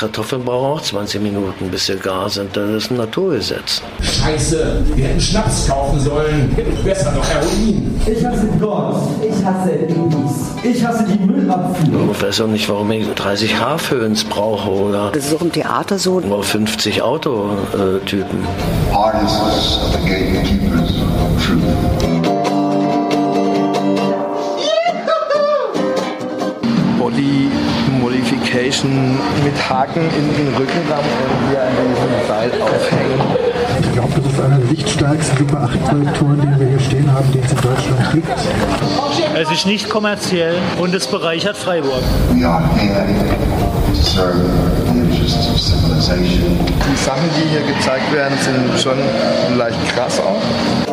Kartoffeln brauchen auch 20 Minuten, bis sie gar sind. Das ist ein Naturgesetz. Scheiße, wir hätten Schnaps kaufen sollen. Besser noch Heroin. Ich hasse Gott. Ich hasse Babys. Ich hasse die Müllabfuhr. Ich weiß auch nicht, warum ich 30 Haarföhns brauche oder, Das ist auch im Theater so. oder 50 Autotypen. Artists are the gatekeepers of truth. Modification mit Haken in den Rückenraum und hier an diesem Seil aufhängen. Ich glaube, das ist einer der lichtstärksten Super 8 Projektoren, den wir hier stehen haben, den es in Deutschland gibt. Es ist nicht kommerziell und es bereichert Freiburg. Die Sachen, die hier gezeigt werden, sind schon leicht krass auch.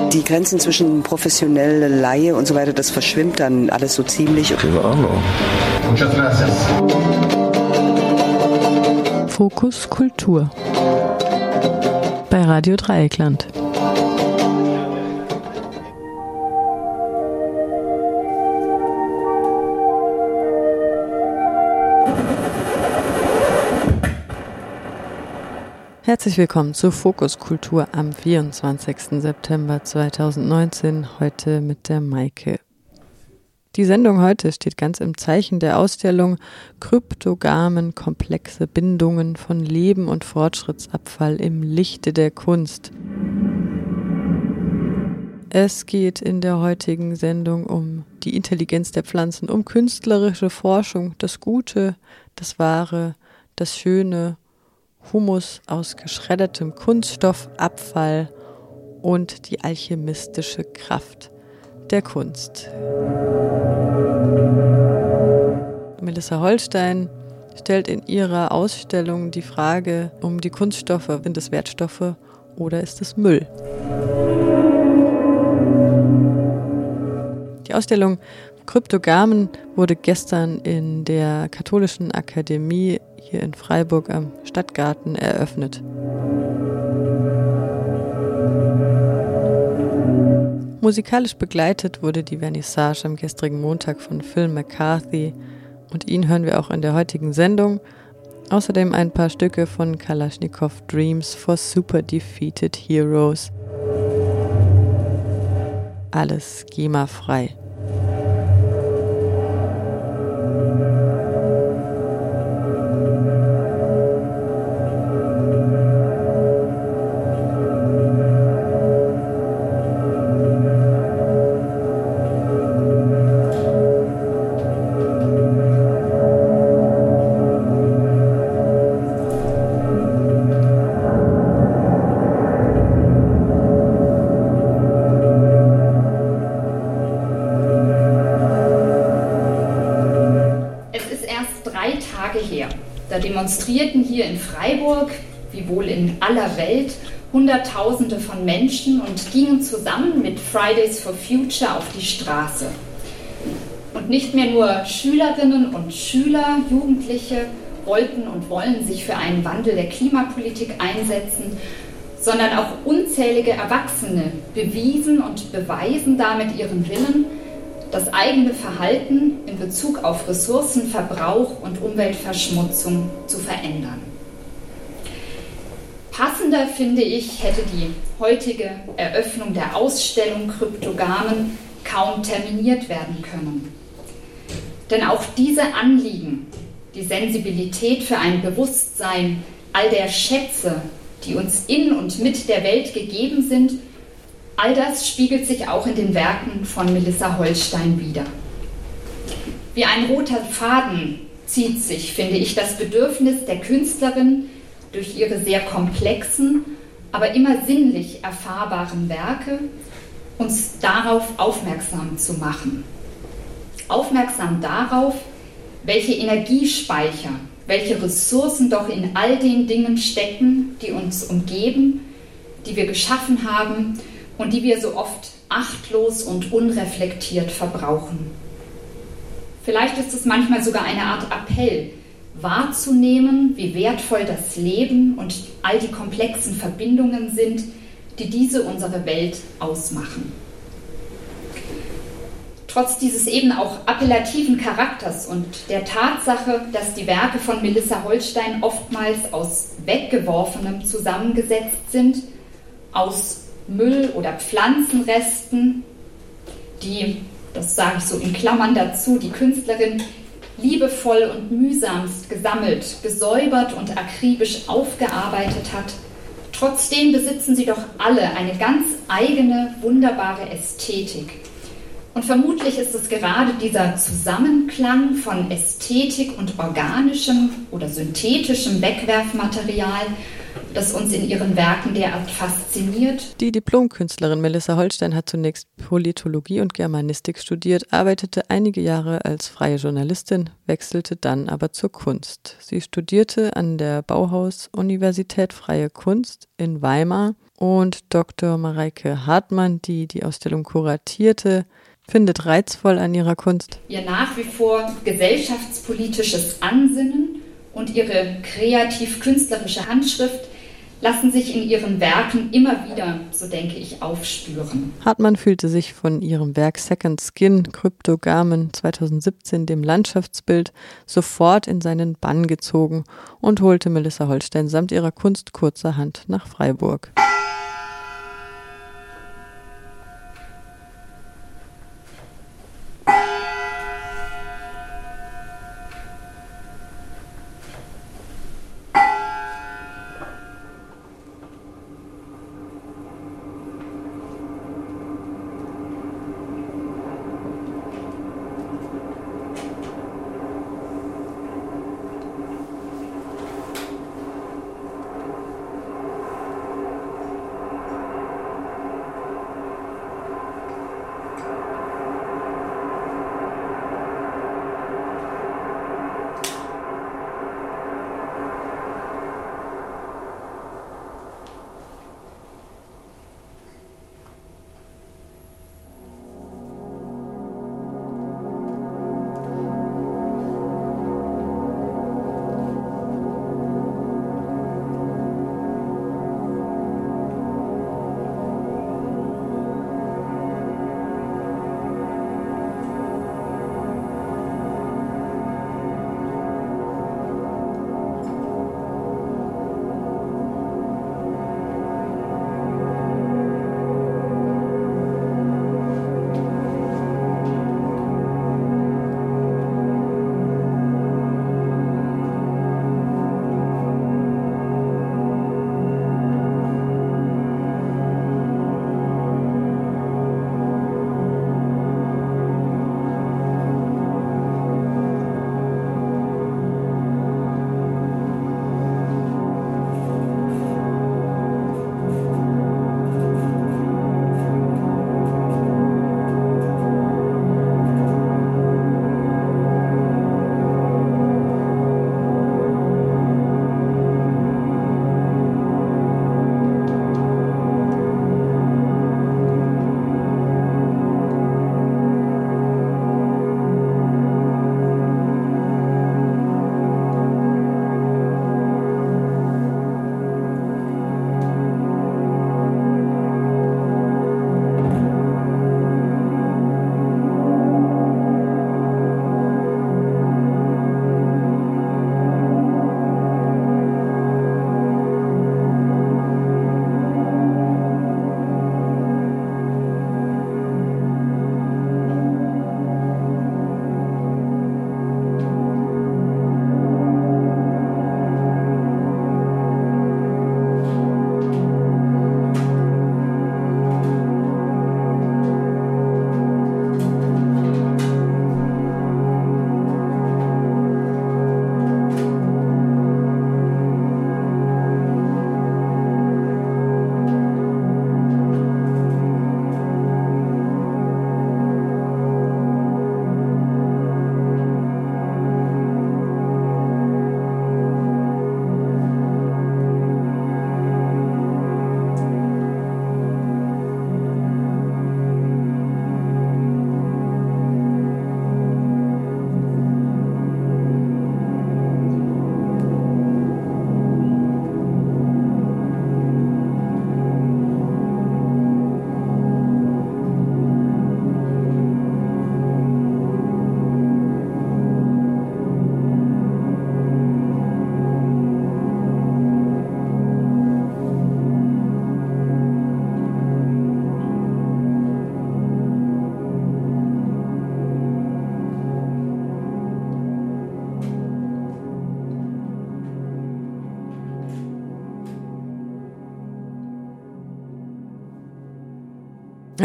Die Grenzen zwischen professionelle Laie und so weiter, das verschwimmt dann alles so ziemlich. Keine Ahnung. Muchas gracias. Fokus Kultur bei Radio Dreieckland. Herzlich willkommen zu Fokus Kultur am 24. September 2019, heute mit der Maike. Die Sendung heute steht ganz im Zeichen der Ausstellung Kryptogamen, komplexe Bindungen von Leben und Fortschrittsabfall im Lichte der Kunst. Es geht in der heutigen Sendung um die Intelligenz der Pflanzen, um künstlerische Forschung, das Gute, das Wahre, das Schöne, Humus aus geschreddertem Kunststoffabfall und die alchemistische Kraft der Kunst. Melissa Holstein stellt in ihrer Ausstellung die Frage um die Kunststoffe, sind es Wertstoffe oder ist es Müll? Die Ausstellung Kryptogamen wurde gestern in der Katholischen Akademie hier in Freiburg am Stadtgarten eröffnet. Musikalisch begleitet wurde die Vernissage am gestrigen Montag von Phil McCarthy und ihn hören wir auch in der heutigen Sendung. Außerdem ein paar Stücke von Kalashnikov Dreams for Super Defeated Heroes. Alles GEMA-frei. Demonstrierten hier in Freiburg, wie wohl in aller Welt, Hunderttausende von Menschen und gingen zusammen mit Fridays for Future auf die Straße. Und nicht mehr nur Schülerinnen und Schüler, Jugendliche wollten und wollen sich für einen Wandel der Klimapolitik einsetzen, sondern auch unzählige Erwachsene bewiesen und beweisen damit ihren Willen, das eigene Verhalten Bezug auf Ressourcenverbrauch und Umweltverschmutzung zu verändern. Passender finde ich, hätte die heutige Eröffnung der Ausstellung Kryptogamen kaum terminiert werden können. Denn auch diese Anliegen, die Sensibilität für ein Bewusstsein all der Schätze, die uns in und mit der Welt gegeben sind, all das spiegelt sich auch in den Werken von Melissa Holstein wider. Wie ein roter Faden zieht sich, finde ich, das Bedürfnis der Künstlerin, durch ihre sehr komplexen, aber immer sinnlich erfahrbaren Werke uns darauf aufmerksam zu machen. Aufmerksam darauf, welche Energiespeicher, welche Ressourcen doch in all den Dingen stecken, die uns umgeben, die wir geschaffen haben und die wir so oft achtlos und unreflektiert verbrauchen. Vielleicht ist es manchmal sogar eine Art Appell, wahrzunehmen, wie wertvoll das Leben und all die komplexen Verbindungen sind, die diese unsere Welt ausmachen. Trotz dieses eben auch appellativen Charakters und der Tatsache, dass die Werke von Melissa Holstein oftmals aus Weggeworfenem zusammengesetzt sind, aus Müll oder Pflanzenresten, die, das sage ich so in Klammern dazu, die Künstlerin liebevoll und mühsamst gesammelt, gesäubert und akribisch aufgearbeitet hat, trotzdem besitzen sie doch alle eine ganz eigene, wunderbare Ästhetik. Und vermutlich ist es gerade dieser Zusammenklang von Ästhetik und organischem oder synthetischem Wegwerfmaterial, das uns in ihren Werken derart fasziniert. Die Diplomkünstlerin Melissa Holstein hat zunächst Politologie und Germanistik studiert, arbeitete einige Jahre als freie Journalistin, wechselte dann aber zur Kunst. Sie studierte an der Bauhaus-Universität Freie Kunst in Weimar und Dr. Mareike Hartmann, die die Ausstellung kuratierte, findet reizvoll an ihrer Kunst. Ihr nach wie vor gesellschaftspolitisches Ansinnen und ihre kreativ-künstlerische Handschrift lassen sich in ihren Werken immer wieder, so denke ich, aufspüren. Hartmann fühlte sich von ihrem Werk Second Skin Kryptogamen 2017 dem Landschaftsbild sofort in seinen Bann gezogen und holte Melissa Holstein samt ihrer Kunst kurzerhand nach Freiburg.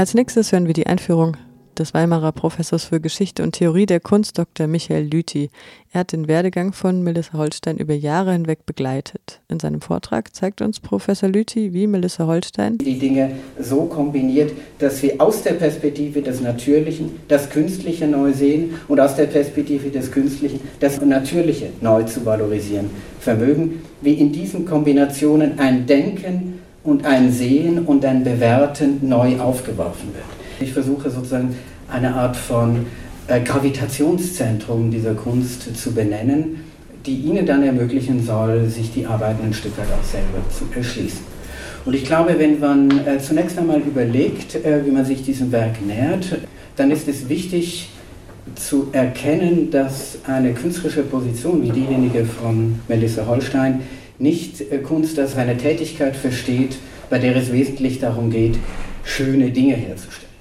Als nächstes hören wir die Einführung des Weimarer Professors für Geschichte und Theorie der Kunst Dr. Michael Lüthi. Er hat den Werdegang von Melissa Holstein über Jahre hinweg begleitet. In seinem Vortrag zeigt uns Professor Lüthi, wie Melissa Holstein die Dinge so kombiniert, dass wir aus der Perspektive des Natürlichen das Künstliche neu sehen und aus der Perspektive des Künstlichen das Natürliche neu zu valorisieren vermögen, wie in diesen Kombinationen ein Denken und ein Sehen und ein Bewerten neu aufgeworfen wird. Ich versuche sozusagen eine Art von äh, Gravitationszentrum dieser Kunst zu benennen, die ihnen dann ermöglichen soll, sich die Arbeiten ein Stück weit auch selber zu erschließen. Und ich glaube, wenn man äh, zunächst einmal überlegt, äh, wie man sich diesem Werk nähert, dann ist es wichtig zu erkennen, dass eine künstlerische Position wie diejenige von Melissa Holstein nicht äh, Kunst als eine Tätigkeit versteht, bei der es wesentlich darum geht, schöne Dinge herzustellen.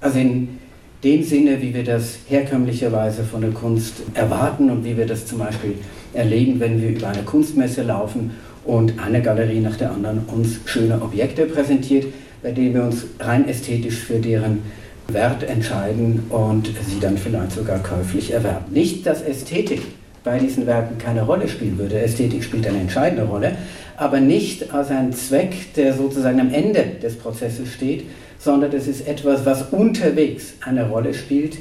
Also in dem Sinne, wie wir das herkömmlicherweise von der Kunst erwarten und wie wir das zum Beispiel erleben, wenn wir über eine Kunstmesse laufen und eine Galerie nach der anderen uns schöne Objekte präsentiert, bei denen wir uns rein ästhetisch für deren Wert entscheiden und sie dann vielleicht sogar käuflich erwerben. Nicht, dass Ästhetik bei diesen Werken keine Rolle spielen würde. Ästhetik spielt eine entscheidende Rolle, aber nicht als ein Zweck, der sozusagen am Ende des Prozesses steht, sondern es ist etwas, was unterwegs eine Rolle spielt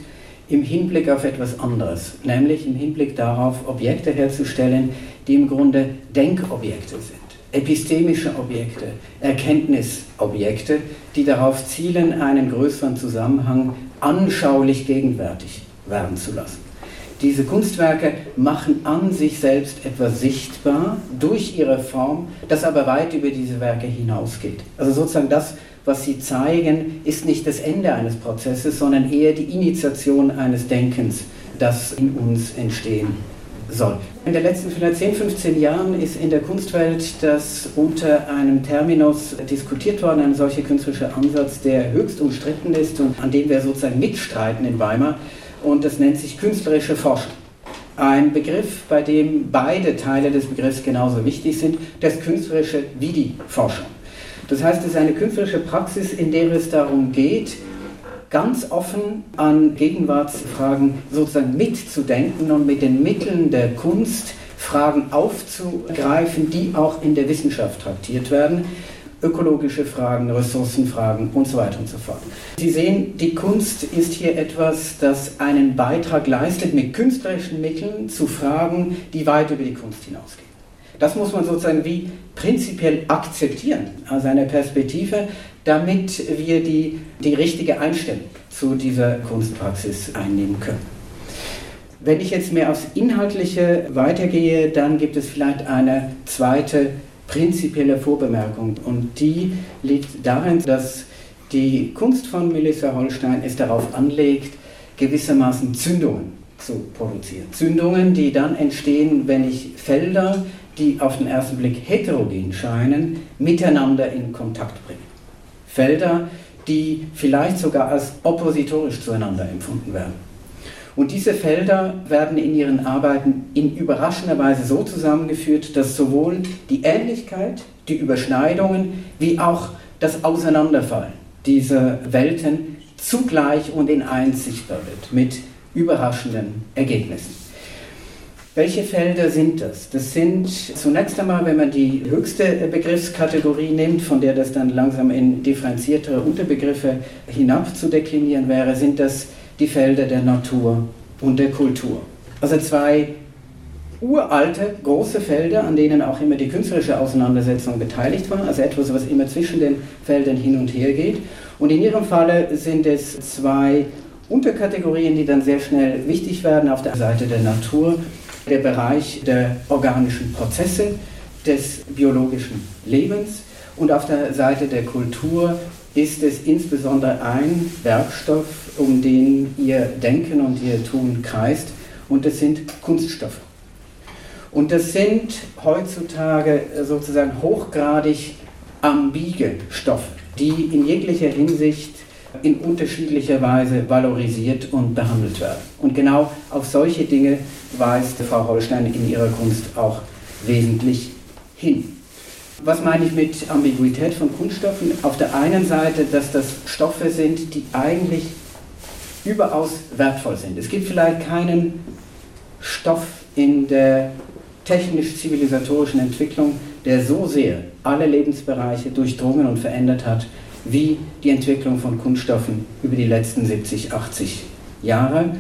im Hinblick auf etwas anderes, nämlich im Hinblick darauf, Objekte herzustellen, die im Grunde Denkobjekte sind, epistemische Objekte, Erkenntnisobjekte, die darauf zielen, einen größeren Zusammenhang anschaulich gegenwärtig werden zu lassen. Diese Kunstwerke machen an sich selbst etwas sichtbar durch ihre Form, das aber weit über diese Werke hinausgeht. Also sozusagen das, was sie zeigen, ist nicht das Ende eines Prozesses, sondern eher die Initiation eines Denkens, das in uns entstehen soll. In den letzten vielleicht 10, 15 Jahren ist in der Kunstwelt das unter einem Terminus diskutiert worden, ein solcher künstlerischer Ansatz, der höchst umstritten ist und an dem wir sozusagen mitstreiten in Weimar, und das nennt sich künstlerische Forschung. Ein Begriff, bei dem beide Teile des Begriffs genauso wichtig sind, das künstlerische wie die Forschung. Das heißt, es ist eine künstlerische Praxis, in der es darum geht, ganz offen an Gegenwartsfragen sozusagen mitzudenken und mit den Mitteln der Kunst Fragen aufzugreifen, die auch in der Wissenschaft traktiert werden. Ökologische Fragen, Ressourcenfragen und so weiter und so fort. Sie sehen, die Kunst ist hier etwas, das einen Beitrag leistet, mit künstlerischen Mitteln zu Fragen, die weit über die Kunst hinausgehen. Das muss man sozusagen wie prinzipiell akzeptieren aus einer Perspektive, damit wir die, die richtige Einstellung zu dieser Kunstpraxis einnehmen können. Wenn ich jetzt mehr aufs Inhaltliche weitergehe, dann gibt es vielleicht eine zweite prinzipielle Vorbemerkung und die liegt darin, dass die Kunst von Melissa Holstein es darauf anlegt, gewissermaßen Zündungen zu produzieren. Zündungen, die dann entstehen, wenn ich Felder die auf den ersten Blick heterogen scheinen, miteinander in Kontakt bringen. Felder, die vielleicht sogar als oppositorisch zueinander empfunden werden. Und diese Felder werden in ihren Arbeiten in überraschender Weise so zusammengeführt, dass sowohl die Ähnlichkeit, die Überschneidungen wie auch das Auseinanderfallen dieser Welten zugleich und in eins sichtbar wird, mit überraschenden Ergebnissen. Welche Felder sind das? Das sind zunächst einmal, wenn man die höchste Begriffskategorie nimmt, von der das dann langsam in differenziertere Unterbegriffe hinab zu deklinieren wäre, sind das die Felder der Natur und der Kultur. Also zwei uralte, große Felder, an denen auch immer die künstlerische Auseinandersetzung beteiligt war, also etwas, was immer zwischen den Feldern hin und her geht. Und in Ihrem Falle sind es zwei Unterkategorien, die dann sehr schnell wichtig werden auf der Seite der Natur der Bereich der organischen Prozesse, des biologischen Lebens und auf der Seite der Kultur ist es insbesondere ein Werkstoff, um den ihr Denken und ihr Tun kreist und das sind Kunststoffe. Und das sind heutzutage sozusagen hochgradig ambige Stoffe, die in jeglicher Hinsicht in unterschiedlicher Weise valorisiert und behandelt werden. Und genau auf solche Dinge weist Frau Holstein in ihrer Kunst auch wesentlich hin. Was meine ich mit Ambiguität von Kunststoffen? Auf der einen Seite, dass das Stoffe sind, die eigentlich überaus wertvoll sind. Es gibt vielleicht keinen Stoff in der technisch-zivilisatorischen Entwicklung, der so sehr alle Lebensbereiche durchdrungen und verändert hat, wie die Entwicklung von Kunststoffen über die letzten 70, 80 Jahre.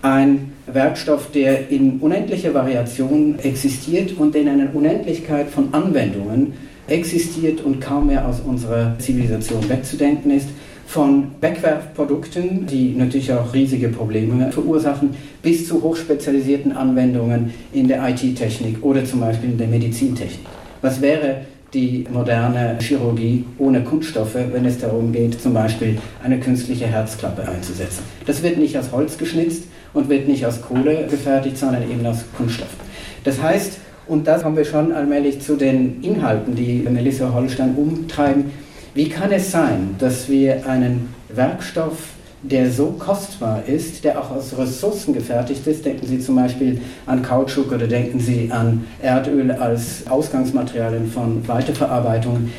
Ein Werkstoff, der in unendlicher Variation existiert und in einer Unendlichkeit von Anwendungen existiert und kaum mehr aus unserer Zivilisation wegzudenken ist von Wegwerfprodukten, die natürlich auch riesige Probleme verursachen, bis zu hochspezialisierten Anwendungen in der IT-Technik oder zum Beispiel in der Medizintechnik. Was wäre die moderne Chirurgie ohne Kunststoffe, wenn es darum geht, zum Beispiel eine künstliche Herzklappe einzusetzen? Das wird nicht aus Holz geschnitzt und wird nicht aus Kohle gefertigt, sondern eben aus Kunststoff. Das heißt, und da kommen wir schon allmählich zu den Inhalten, die Melissa Holstein umtreiben, wie kann es sein, dass wir einen Werkstoff, der so kostbar ist, der auch aus Ressourcen gefertigt ist, denken Sie zum Beispiel an Kautschuk oder denken Sie an Erdöl als Ausgangsmaterialien von Weiterverarbeitung,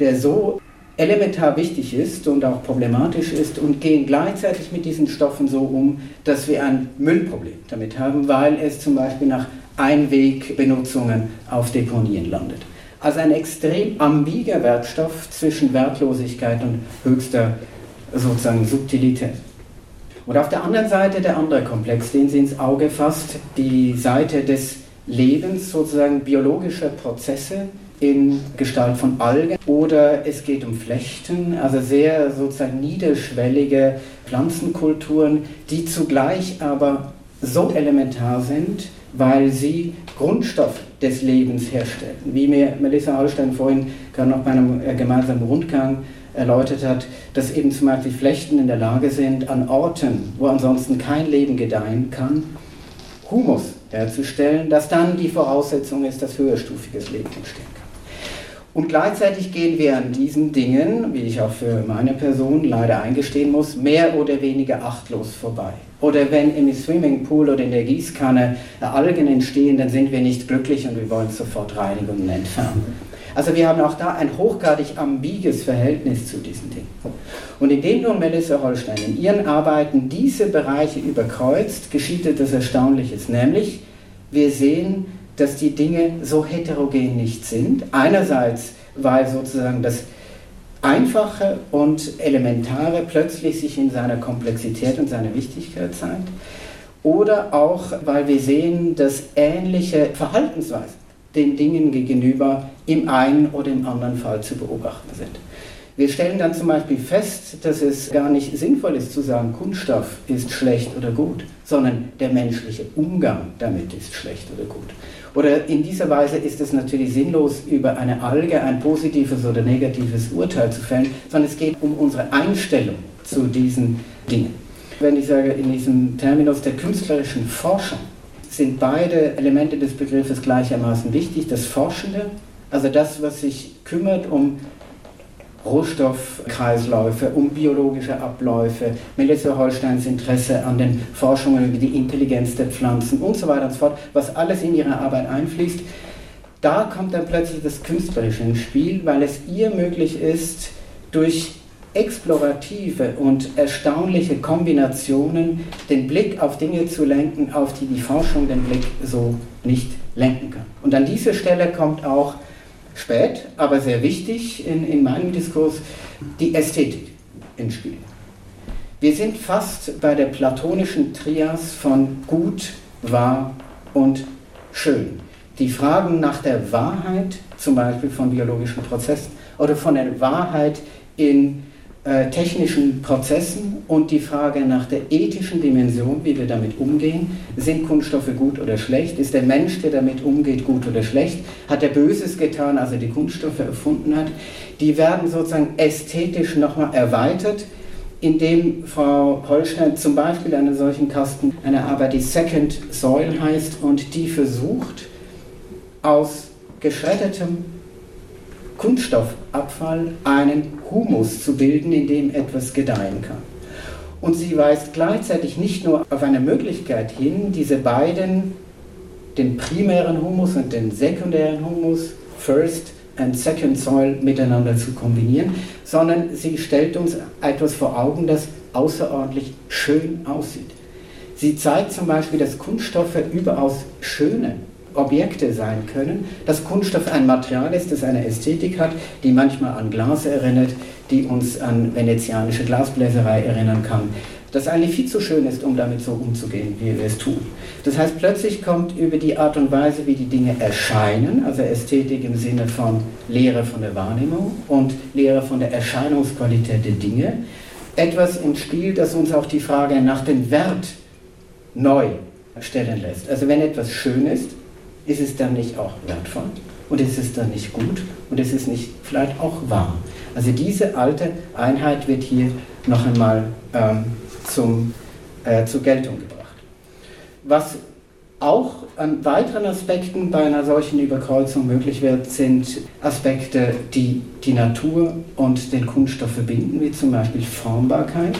der so elementar wichtig ist und auch problematisch ist und gehen gleichzeitig mit diesen Stoffen so um, dass wir ein Müllproblem damit haben, weil es zum Beispiel nach Einwegbenutzungen auf Deponien landet. Also ein extrem ambiger Werkstoff zwischen Wertlosigkeit und höchster sozusagen Subtilität. Und auf der anderen Seite der andere Komplex, den sie ins Auge fasst, die Seite des Lebens, sozusagen biologischer Prozesse in Gestalt von Algen oder es geht um Flechten, also sehr sozusagen niederschwellige Pflanzenkulturen, die zugleich aber so elementar sind, weil sie Grundstoff des Lebens herstellen. Wie mir Melissa Hallstein vorhin gerade noch bei einem äh, gemeinsamen Rundgang erläutert hat, dass eben zum Beispiel Flechten in der Lage sind, an Orten, wo ansonsten kein Leben gedeihen kann, Humus herzustellen, das dann die Voraussetzung ist, dass höherstufiges Leben entstehen kann. Und gleichzeitig gehen wir an diesen Dingen, wie ich auch für meine Person leider eingestehen muss, mehr oder weniger achtlos vorbei. Oder wenn im Swimmingpool oder in der Gießkanne Algen entstehen, dann sind wir nicht glücklich und wir wollen sofort reinigen und entfernen. Also wir haben auch da ein hochgradig ambiges Verhältnis zu diesen Dingen. Und indem nun Melissa Holstein in ihren Arbeiten diese Bereiche überkreuzt, geschieht etwas Erstaunliches, nämlich wir sehen, dass die Dinge so heterogen nicht sind. Einerseits, weil sozusagen das Einfache und Elementare plötzlich sich in seiner Komplexität und seiner Wichtigkeit zeigt. Oder auch, weil wir sehen, dass ähnliche Verhaltensweisen den Dingen gegenüber im einen oder im anderen Fall zu beobachten sind. Wir stellen dann zum Beispiel fest, dass es gar nicht sinnvoll ist zu sagen, Kunststoff ist schlecht oder gut, sondern der menschliche Umgang damit ist schlecht oder gut. Oder in dieser Weise ist es natürlich sinnlos, über eine Alge ein positives oder negatives Urteil zu fällen, sondern es geht um unsere Einstellung zu diesen Dingen. Wenn ich sage, in diesem Terminus der künstlerischen Forschung sind beide Elemente des Begriffes gleichermaßen wichtig. Das Forschende, also das, was sich kümmert um Rohstoffkreisläufe, um biologische Abläufe, Melissa Holsteins Interesse an den Forschungen über die Intelligenz der Pflanzen und so weiter und so fort, was alles in ihre Arbeit einfließt. Da kommt dann plötzlich das Künstlerische ins Spiel, weil es ihr möglich ist, durch explorative und erstaunliche Kombinationen den Blick auf Dinge zu lenken, auf die die Forschung den Blick so nicht lenken kann. Und an dieser Stelle kommt auch spät, aber sehr wichtig in, in meinem Diskurs, die Ästhetik ins Spiel. Wir sind fast bei der platonischen Trias von gut, wahr und schön. Die Fragen nach der Wahrheit, zum Beispiel von biologischen Prozessen, oder von der Wahrheit in äh, technischen Prozessen und die Frage nach der ethischen Dimension, wie wir damit umgehen. Sind Kunststoffe gut oder schlecht? Ist der Mensch, der damit umgeht, gut oder schlecht? Hat er Böses getan, als er die Kunststoffe erfunden hat? Die werden sozusagen ästhetisch nochmal erweitert, indem Frau Holstein zum Beispiel einen solchen Kasten, eine Arbeit, die Second Soil heißt und die versucht, aus geschreddertem Kunststoffabfall einen Humus zu bilden, in dem etwas gedeihen kann. Und sie weist gleichzeitig nicht nur auf eine Möglichkeit hin, diese beiden, den primären Humus und den sekundären Humus, First and Second Soil miteinander zu kombinieren, sondern sie stellt uns etwas vor Augen, das außerordentlich schön aussieht. Sie zeigt zum Beispiel, dass Kunststoffe überaus schöne Objekte sein können, dass Kunststoff ein Material ist, das eine Ästhetik hat, die manchmal an Glas erinnert, die uns an venezianische Glasbläserei erinnern kann, das eigentlich viel zu schön ist, um damit so umzugehen, wie wir es tun. Das heißt, plötzlich kommt über die Art und Weise, wie die Dinge erscheinen, also Ästhetik im Sinne von Lehre von der Wahrnehmung und Lehre von der Erscheinungsqualität der Dinge, etwas ins Spiel, das uns auch die Frage nach dem Wert neu stellen lässt. Also wenn etwas schön ist, ist es dann nicht auch wertvoll und ist es dann nicht gut und ist es nicht vielleicht auch wahr. Also diese alte Einheit wird hier noch einmal ähm, zum, äh, zur Geltung gebracht. Was auch an weiteren Aspekten bei einer solchen Überkreuzung möglich wird, sind Aspekte, die die Natur und den Kunststoff verbinden, wie zum Beispiel Formbarkeit.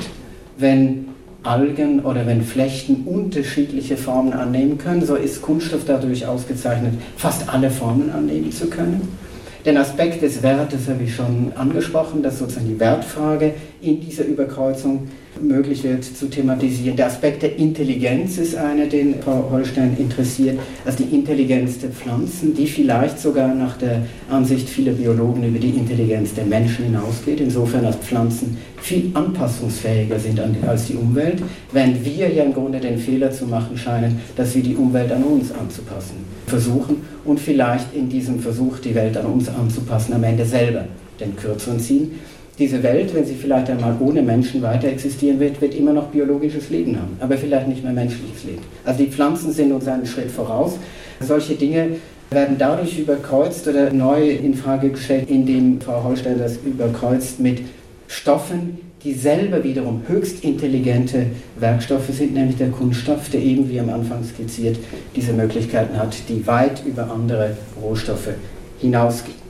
Wenn Algen oder wenn Flechten unterschiedliche Formen annehmen können, so ist Kunststoff dadurch ausgezeichnet, fast alle Formen annehmen zu können. Den Aspekt des Wertes habe ich schon angesprochen, dass sozusagen die Wertfrage in dieser Überkreuzung möglich wird zu thematisieren. Der Aspekt der Intelligenz ist einer, den Frau Holstein interessiert. Also die Intelligenz der Pflanzen, die vielleicht sogar nach der Ansicht vieler Biologen über die Intelligenz der Menschen hinausgeht. Insofern, dass Pflanzen viel anpassungsfähiger sind als die Umwelt, während wir ja im Grunde den Fehler zu machen scheinen, dass wir die Umwelt an uns anzupassen versuchen und vielleicht in diesem Versuch, die Welt an uns anzupassen, am Ende selber den Kürzeren ziehen diese Welt, wenn sie vielleicht einmal ohne Menschen weiter existieren wird, wird immer noch biologisches Leben haben, aber vielleicht nicht mehr menschliches Leben. Also die Pflanzen sind uns einen Schritt voraus. Solche Dinge werden dadurch überkreuzt oder neu in Frage gestellt, indem Frau Holstein das überkreuzt mit Stoffen, die selber wiederum höchst intelligente Werkstoffe sind, nämlich der Kunststoff, der eben wie am Anfang skizziert diese Möglichkeiten hat, die weit über andere Rohstoffe hinausgehen.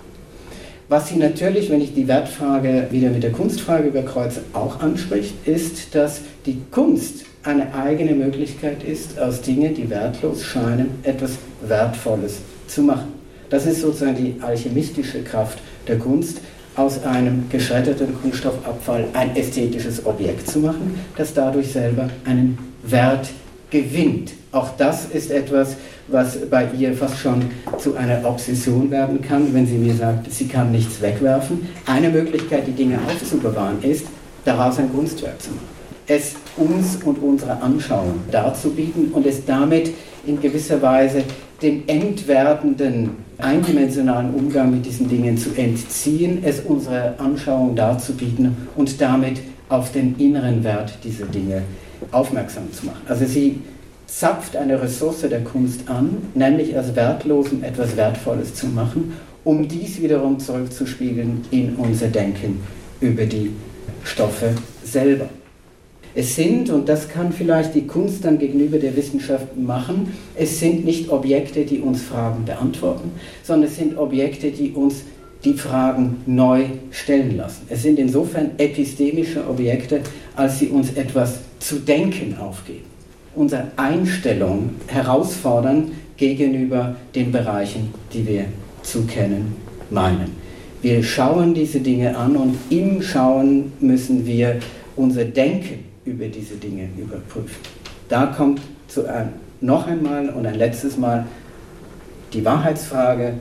Was sie natürlich, wenn ich die Wertfrage wieder mit der Kunstfrage überkreuze, auch anspricht, ist, dass die Kunst eine eigene Möglichkeit ist, aus Dingen, die wertlos scheinen, etwas Wertvolles zu machen. Das ist sozusagen die alchemistische Kraft der Kunst, aus einem geschredderten Kunststoffabfall ein ästhetisches Objekt zu machen, das dadurch selber einen Wert gewinnt. Auch das ist etwas, was bei ihr fast schon zu einer Obsession werden kann, wenn sie mir sagt, sie kann nichts wegwerfen. Eine Möglichkeit, die Dinge aufzubewahren, ist, daraus ein Kunstwerk zu machen. Es uns und unserer Anschauung darzubieten und es damit in gewisser Weise dem entwerdenden, eindimensionalen Umgang mit diesen Dingen zu entziehen, es unserer Anschauung darzubieten und damit auf den inneren Wert dieser Dinge aufmerksam zu machen. Also sie zapft eine Ressource der Kunst an, nämlich aus Wertlosen etwas Wertvolles zu machen, um dies wiederum zurückzuspiegeln in unser Denken über die Stoffe selber. Es sind, und das kann vielleicht die Kunst dann gegenüber der Wissenschaft machen, es sind nicht Objekte, die uns Fragen beantworten, sondern es sind Objekte, die uns die Fragen neu stellen lassen. Es sind insofern epistemische Objekte, als sie uns etwas zu denken aufgeben unsere Einstellung herausfordern gegenüber den Bereichen, die wir zu kennen meinen. Wir schauen diese Dinge an und im Schauen müssen wir unser Denken über diese Dinge überprüfen. Da kommt zu ein, noch einmal und ein letztes Mal die Wahrheitsfrage,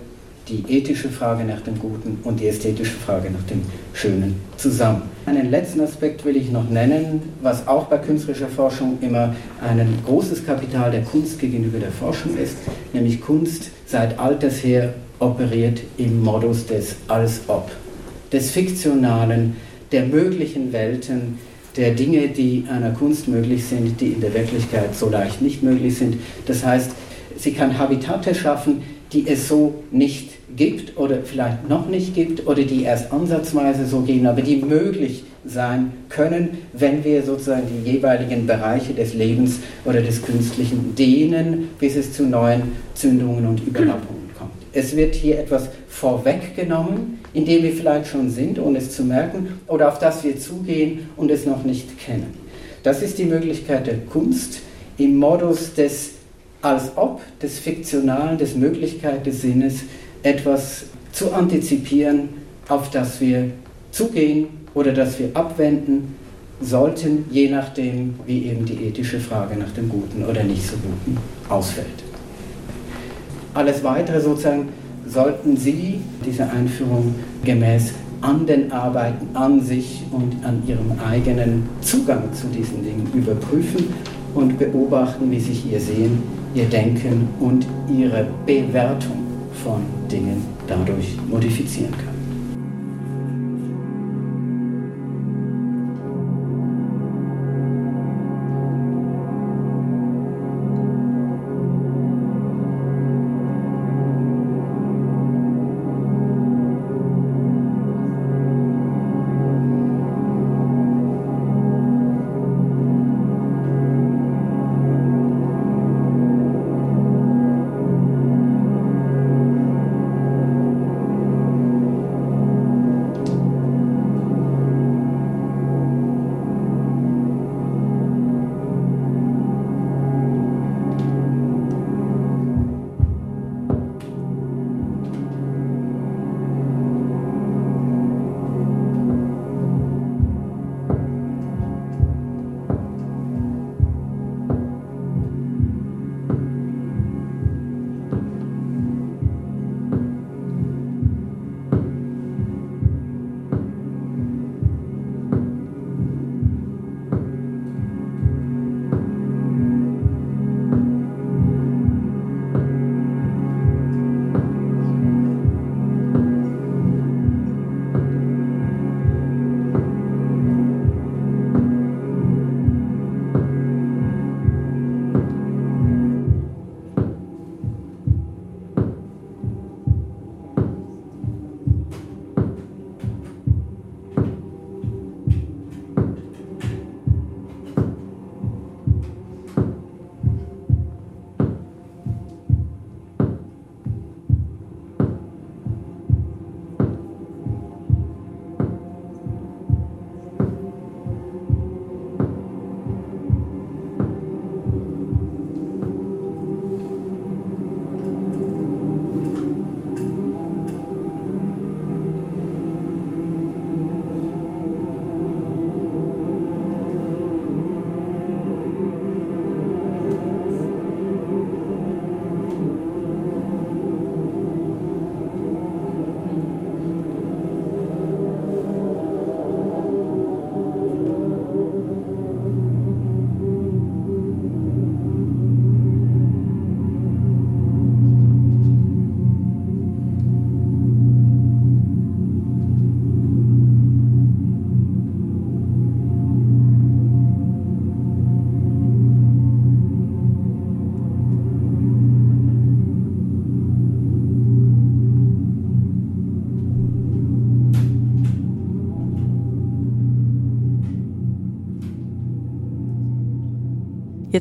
die ethische Frage nach dem Guten und die ästhetische Frage nach dem Schönen zusammen. Einen letzten Aspekt will ich noch nennen, was auch bei künstlerischer Forschung immer ein großes Kapital der Kunst gegenüber der Forschung ist, nämlich Kunst seit alters her operiert im Modus des Als-Ob, des Fiktionalen, der möglichen Welten, der Dinge, die einer Kunst möglich sind, die in der Wirklichkeit so leicht nicht möglich sind. Das heißt, sie kann Habitate schaffen, die es so nicht gibt oder vielleicht noch nicht gibt oder die erst ansatzweise so gehen, aber die möglich sein können, wenn wir sozusagen die jeweiligen Bereiche des Lebens oder des Künstlichen dehnen, bis es zu neuen Zündungen und Überlappungen kommt. Es wird hier etwas vorweggenommen, in dem wir vielleicht schon sind, ohne es zu merken, oder auf das wir zugehen und es noch nicht kennen. Das ist die Möglichkeit der Kunst im Modus des als ob des Fiktionalen, des Möglichkeit des Sinnes etwas zu antizipieren, auf das wir zugehen oder das wir abwenden sollten, je nachdem, wie eben die ethische Frage nach dem Guten oder nicht so Guten ausfällt. Alles Weitere sozusagen sollten Sie diese Einführung gemäß an den Arbeiten an sich und an Ihrem eigenen Zugang zu diesen Dingen überprüfen und beobachten, wie sich Ihr Sehen, Ihr Denken und Ihre Bewertung von Dingen dadurch modifizieren kann.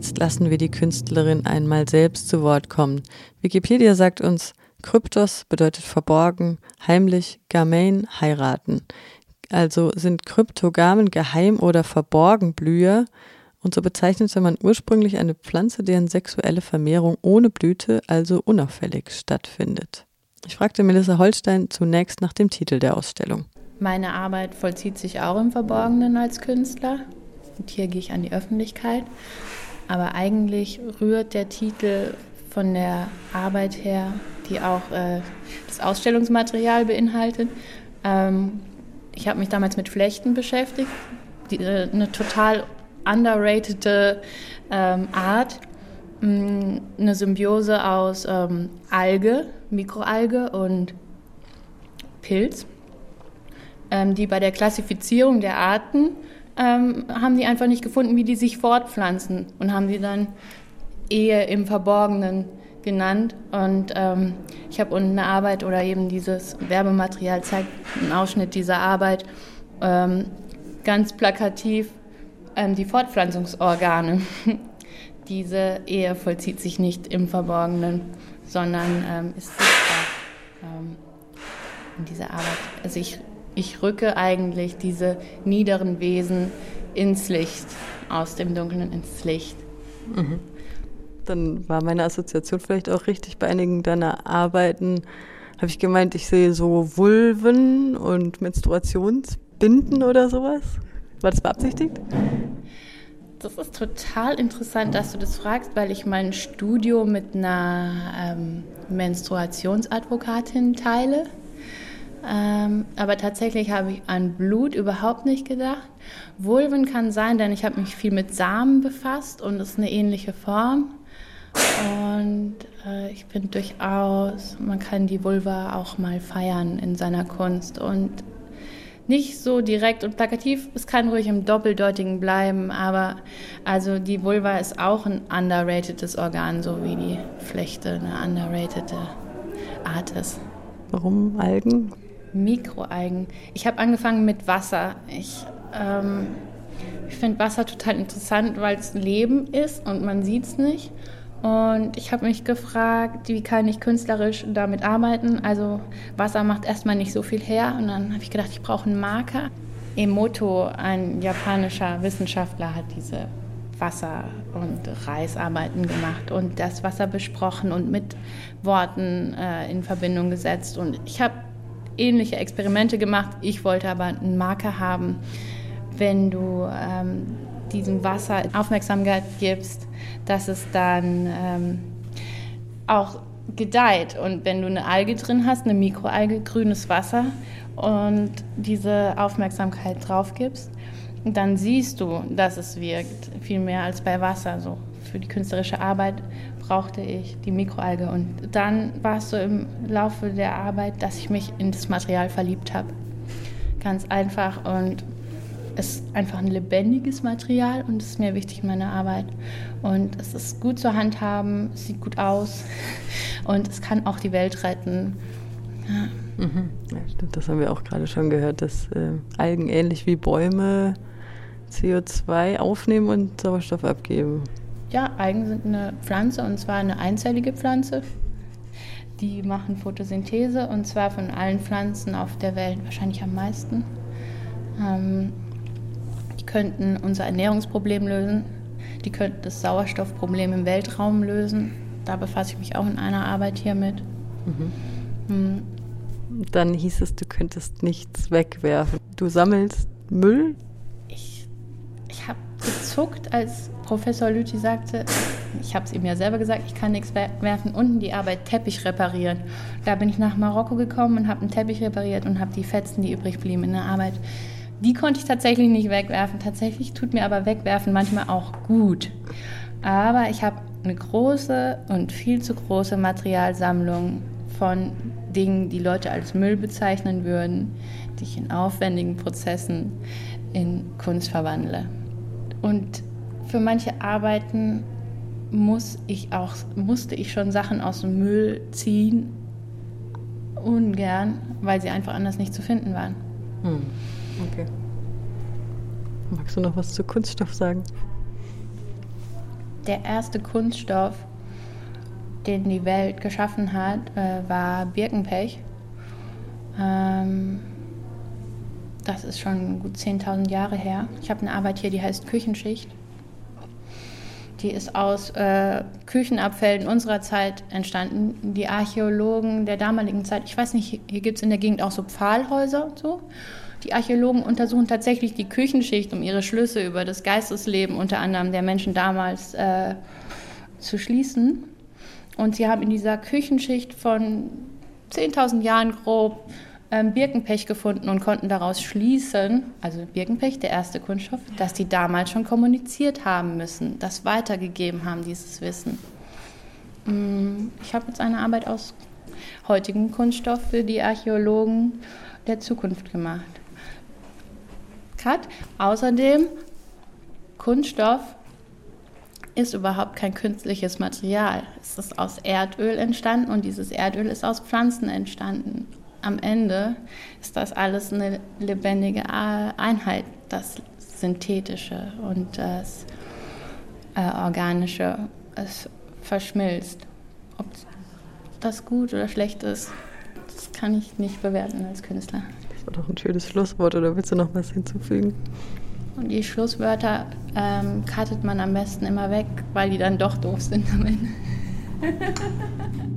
Jetzt lassen wir die Künstlerin einmal selbst zu Wort kommen. Wikipedia sagt uns, Kryptos bedeutet verborgen, heimlich, Gamein heiraten. Also sind Kryptogamen geheim oder verborgen Blüher und so bezeichnete man ursprünglich eine Pflanze, deren sexuelle Vermehrung ohne Blüte, also unauffällig stattfindet. Ich fragte Melissa Holstein zunächst nach dem Titel der Ausstellung. Meine Arbeit vollzieht sich auch im Verborgenen als Künstler. Und hier gehe ich an die Öffentlichkeit. Aber eigentlich rührt der Titel von der Arbeit her, die auch äh, das Ausstellungsmaterial beinhaltet. Ähm, ich habe mich damals mit Flechten beschäftigt, die, äh, eine total underrated ähm, Art, mh, mm, eine Symbiose aus ähm, Alge, Mikroalge und Pilz, ähm, die bei der Klassifizierung der Arten ähm, haben die einfach nicht gefunden, wie die sich fortpflanzen und haben sie dann Ehe im Verborgenen genannt. Und ähm, ich habe unten eine Arbeit oder eben dieses Werbematerial zeigt einen Ausschnitt dieser Arbeit ähm, ganz plakativ ähm, die Fortpflanzungsorgane. Diese Ehe vollzieht sich nicht im Verborgenen, sondern ähm, ist sichtbar ähm, in dieser Arbeit. Also ich ich rücke eigentlich diese niederen Wesen ins Licht, aus dem Dunklen ins Licht. Mhm. Dann war meine Assoziation vielleicht auch richtig bei einigen deiner Arbeiten. habe ich gemeint, ich sehe so Vulven und Menstruationsbinden oder sowas. War das beabsichtigt? Das ist total interessant, dass du das fragst, weil ich mein Studio mit einer ähm, Menstruationsadvokatin teile. Ähm, aber tatsächlich habe ich an Blut überhaupt nicht gedacht. Vulven kann sein, denn ich habe mich viel mit Samen befasst und es ist eine ähnliche Form. Und äh, ich bin durchaus, man kann die Vulva auch mal feiern in seiner Kunst und nicht so direkt und plakativ, es kann ruhig im Doppeldeutigen bleiben, aber also die Vulva ist auch ein underratedes Organ, so wie die Flechte eine underratede Art ist. Warum Algen? Mikroalgen. Ich habe angefangen mit Wasser. Ich, ähm, ich finde Wasser total interessant, weil es Leben ist und man sieht es nicht. Und ich habe mich gefragt, wie kann ich künstlerisch damit arbeiten? Also Wasser macht erstmal nicht so viel her. Und dann habe ich gedacht, ich brauche einen Marker. Emoto, ein japanischer Wissenschaftler, hat diese Wasser- und Reisarbeiten gemacht und das Wasser besprochen und mit Worten äh, in Verbindung gesetzt. Und ich habe ähnliche Experimente gemacht. Ich wollte aber einen Marker haben, wenn du ähm, diesem Wasser Aufmerksamkeit gibst, dass es dann ähm, auch gedeiht. Und wenn du eine Alge drin hast, eine Mikroalge, grünes Wasser und diese Aufmerksamkeit drauf gibst, dann siehst du, dass es wirkt, viel mehr als bei Wasser. So für die künstlerische Arbeit brauchte ich die Mikroalge und dann war es so im Laufe der Arbeit, dass ich mich in das Material verliebt habe. Ganz einfach und ist einfach ein lebendiges Material und das ist mir wichtig in meiner Arbeit. Und es ist gut zur Handhaben, es sieht gut aus und es kann auch die Welt retten. Ja. Mhm. ja stimmt, das haben wir auch gerade schon gehört, dass äh, Algen ähnlich wie Bäume CO2 aufnehmen und Sauerstoff abgeben. Ja, Algen sind eine Pflanze und zwar eine einzellige Pflanze. Die machen Photosynthese und zwar von allen Pflanzen auf der Welt wahrscheinlich am meisten. Ähm, die könnten unser Ernährungsproblem lösen. Die könnten das Sauerstoffproblem im Weltraum lösen. Da befasse ich mich auch in einer Arbeit hier mit. Mhm. Mhm. Dann hieß es, du könntest nichts wegwerfen. Du sammelst Müll? Ich, ich habe gezuckt, als Professor Lüthi sagte, ich habe es ihm ja selber gesagt, ich kann nichts werfen, unten die Arbeit Teppich reparieren. Da bin ich nach Marokko gekommen und habe einen Teppich repariert und habe die Fetzen, die übrig blieben in der Arbeit, die konnte ich tatsächlich nicht wegwerfen. Tatsächlich tut mir aber wegwerfen manchmal auch gut. Aber ich habe eine große und viel zu große Materialsammlung von Dingen, die Leute als Müll bezeichnen würden, die ich in aufwendigen Prozessen in Kunst verwandle. Und für manche Arbeiten muss ich auch, musste ich schon Sachen aus dem Müll ziehen, ungern, weil sie einfach anders nicht zu finden waren. Hm. Okay. Magst du noch was zu Kunststoff sagen? Der erste Kunststoff, den die Welt geschaffen hat, äh, war Birkenpech. Ähm, das ist schon gut 10.000 Jahre her. Ich habe eine Arbeit hier, die heißt Küchenschicht. Die ist aus äh, Küchenabfällen unserer Zeit entstanden. Die Archäologen der damaligen Zeit, ich weiß nicht, hier gibt es in der Gegend auch so Pfahlhäuser und so. Die Archäologen untersuchen tatsächlich die Küchenschicht, um ihre Schlüsse über das Geistesleben unter anderem der Menschen damals äh, zu schließen. Und sie haben in dieser Küchenschicht von 10.000 Jahren grob Birkenpech gefunden und konnten daraus schließen, also Birkenpech, der erste Kunststoff, dass die damals schon kommuniziert haben müssen, das weitergegeben haben, dieses Wissen. Mm, ich habe jetzt eine Arbeit aus heutigem Kunststoff für die Archäologen der Zukunft gemacht. Cut. Außerdem, Kunststoff ist überhaupt kein künstliches Material. Es ist aus Erdöl entstanden und dieses Erdöl ist aus Pflanzen entstanden am Ende ist das alles eine lebendige Einheit, das Synthetische und das äh, Organische. Es verschmilzt. Ob das gut oder schlecht ist, das kann ich nicht bewerten als Künstler. Das war doch ein schönes Schlusswort, oder willst du noch was hinzufügen? Und die Schlusswörter ähm, cuttet man am besten immer weg, weil die dann doch doof sind am Ende.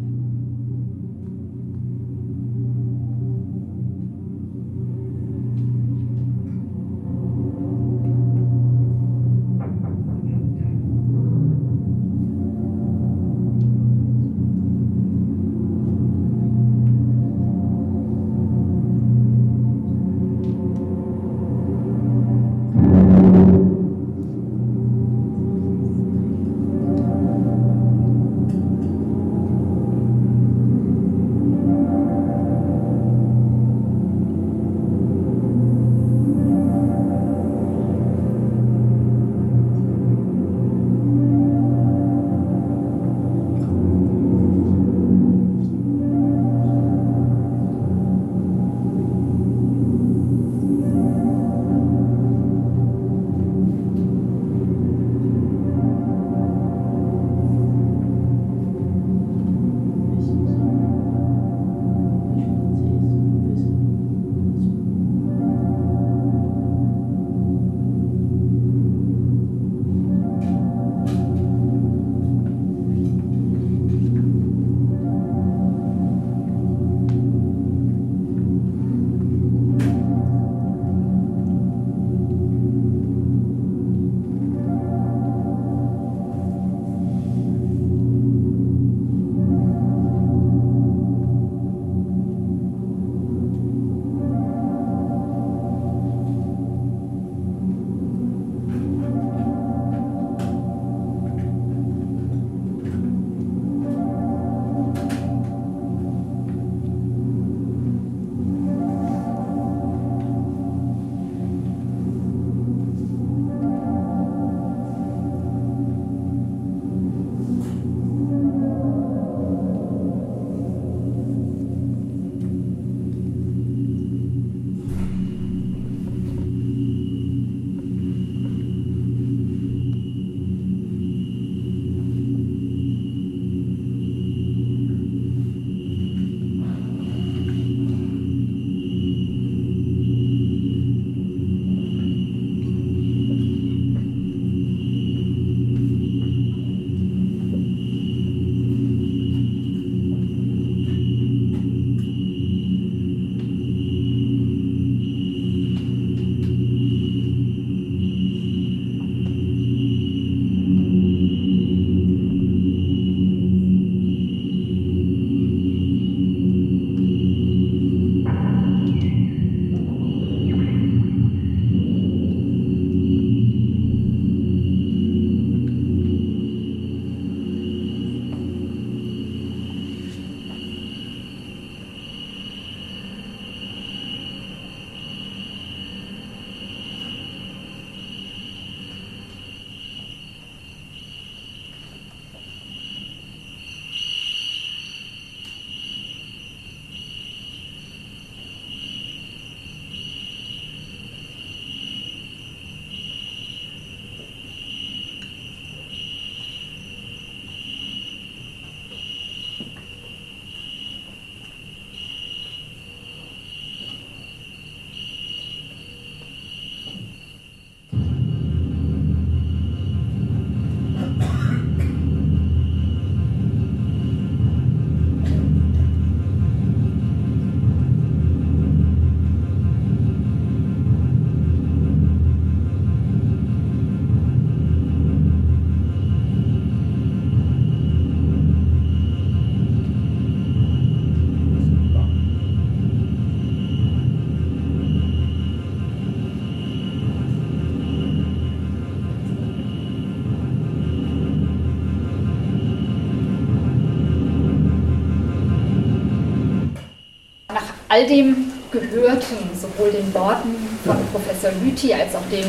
All dem gehörten sowohl den Worten von Professor Lüthi als auch den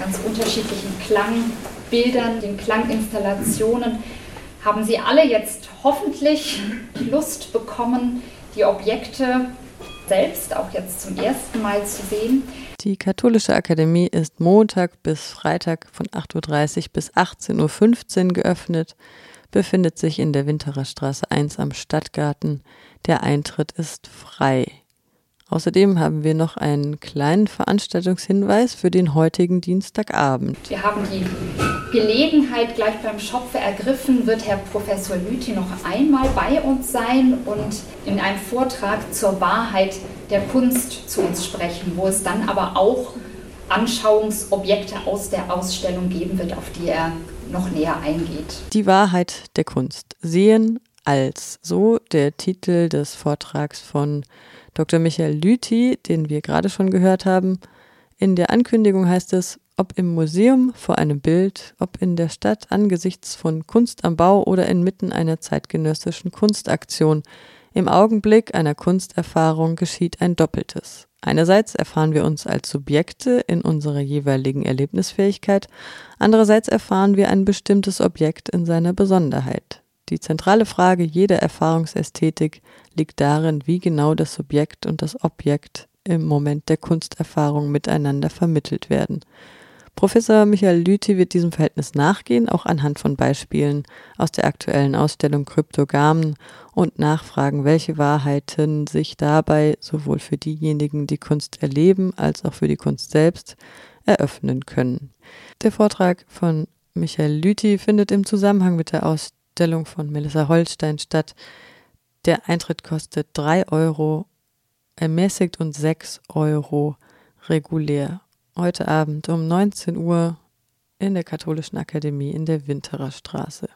ganz unterschiedlichen Klangbildern, den Klanginstallationen, haben Sie alle jetzt hoffentlich Lust bekommen, die Objekte selbst auch jetzt zum ersten Mal zu sehen. Die Katholische Akademie ist Montag bis Freitag von 8.30 Uhr bis 18.15 Uhr geöffnet, befindet sich in der Winterer Straße 1 am Stadtgarten. Der Eintritt ist frei. Außerdem haben wir noch einen kleinen Veranstaltungshinweis für den heutigen Dienstagabend. Wir haben die Gelegenheit gleich beim Schopfe ergriffen, wird Herr Professor Lüthi noch einmal bei uns sein und in einem Vortrag zur Wahrheit der Kunst zu uns sprechen, wo es dann aber auch Anschauungsobjekte aus der Ausstellung geben wird, auf die er noch näher eingeht. Die Wahrheit der Kunst. Sehen als so der Titel des Vortrags von Dr. Michael Lüthi, den wir gerade schon gehört haben. In der Ankündigung heißt es, ob im Museum vor einem Bild, ob in der Stadt angesichts von Kunst am Bau oder inmitten einer zeitgenössischen Kunstaktion. Im Augenblick einer Kunsterfahrung geschieht ein Doppeltes. Einerseits erfahren wir uns als Subjekte in unserer jeweiligen Erlebnisfähigkeit, andererseits erfahren wir ein bestimmtes Objekt in seiner Besonderheit. Die zentrale Frage jeder Erfahrungsästhetik liegt darin, wie genau das Subjekt und das Objekt im Moment der Kunsterfahrung miteinander vermittelt werden. Professor Michael Lüthi wird diesem Verhältnis nachgehen, auch anhand von Beispielen aus der aktuellen Ausstellung Kryptogamen und nachfragen, welche Wahrheiten sich dabei sowohl für diejenigen, die Kunst erleben, als auch für die Kunst selbst eröffnen können. Der Vortrag von Michael Lüthi findet im Zusammenhang mit der Ausstellung von Melissa Holstein statt. Der Eintritt kostet drei Euro ermäßigt und sechs Euro regulär heute Abend um 19 Uhr in der Katholischen Akademie in der Winterer Straße.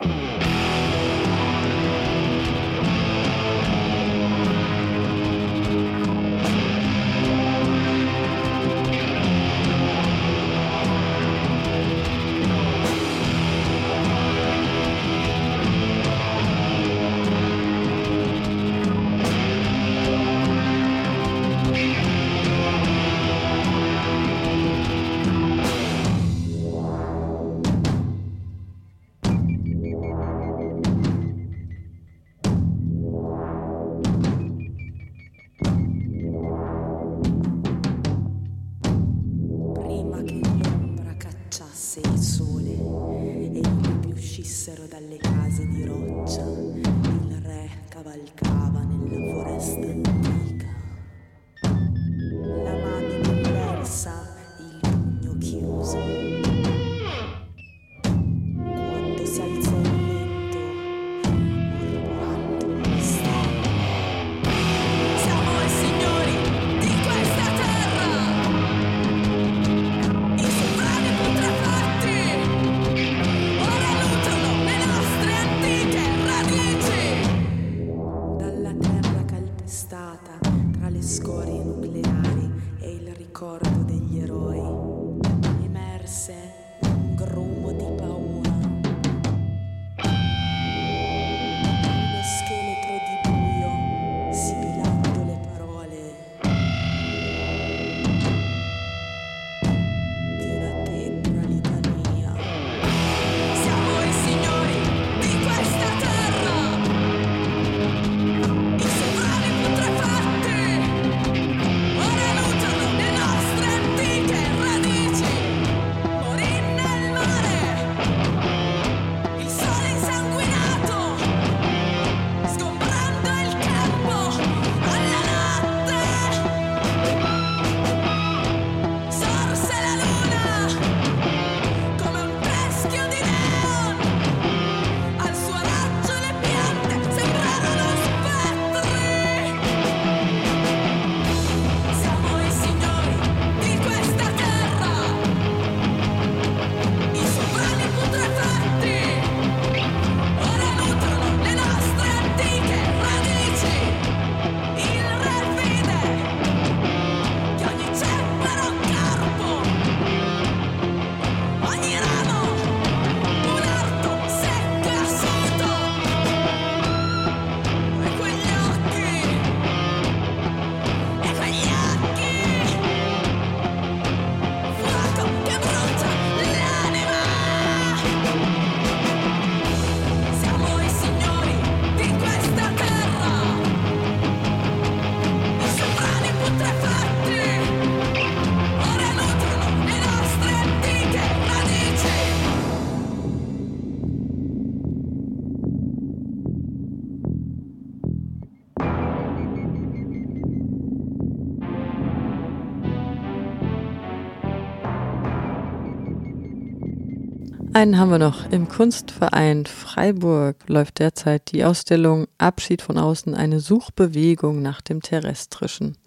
Einen haben wir noch. Im Kunstverein Freiburg läuft derzeit die Ausstellung Abschied von außen, eine Suchbewegung nach dem Terrestrischen.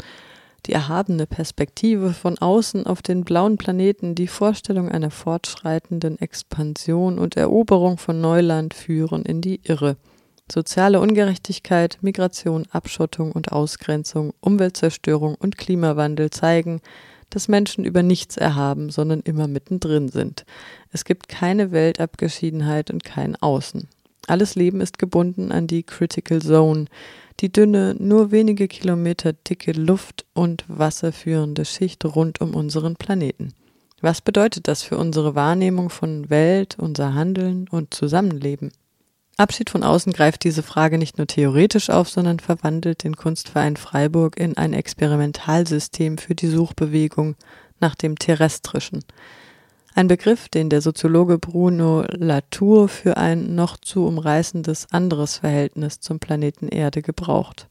Die erhabene Perspektive von außen auf den blauen Planeten, die Vorstellung einer fortschreitenden Expansion und Eroberung von Neuland führen in die Irre. Soziale Ungerechtigkeit, Migration, Abschottung und Ausgrenzung, Umweltzerstörung und Klimawandel zeigen, dass Menschen über nichts erhaben, sondern immer mittendrin sind. Es gibt keine Weltabgeschiedenheit und kein Außen. Alles Leben ist gebunden an die Critical Zone, die dünne, nur wenige Kilometer dicke Luft- und wasserführende Schicht rund um unseren Planeten. Was bedeutet das für unsere Wahrnehmung von Welt, unser Handeln und Zusammenleben? Abschied von außen greift diese Frage nicht nur theoretisch auf, sondern verwandelt den Kunstverein Freiburg in ein Experimentalsystem für die Suchbewegung nach dem Terrestrischen. Ein Begriff, den der Soziologe Bruno Latour für ein noch zu umreißendes anderes Verhältnis zum Planeten Erde gebraucht.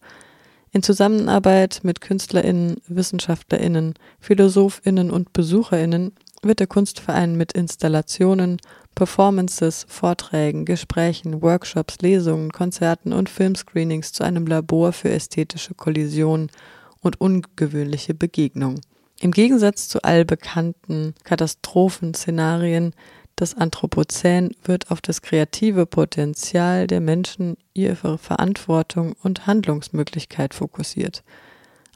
In Zusammenarbeit mit KünstlerInnen, WissenschaftlerInnen, PhilosophInnen und BesucherInnen wird der Kunstverein mit Installationen, Performances, Vorträgen, Gesprächen, Workshops, Lesungen, Konzerten und Filmscreenings zu einem Labor für ästhetische Kollisionen und ungewöhnliche Begegnungen. Im Gegensatz zu allbekannten Katastrophenszenarien des Anthropozän wird auf das kreative Potenzial der Menschen, ihre Verantwortung und Handlungsmöglichkeit fokussiert.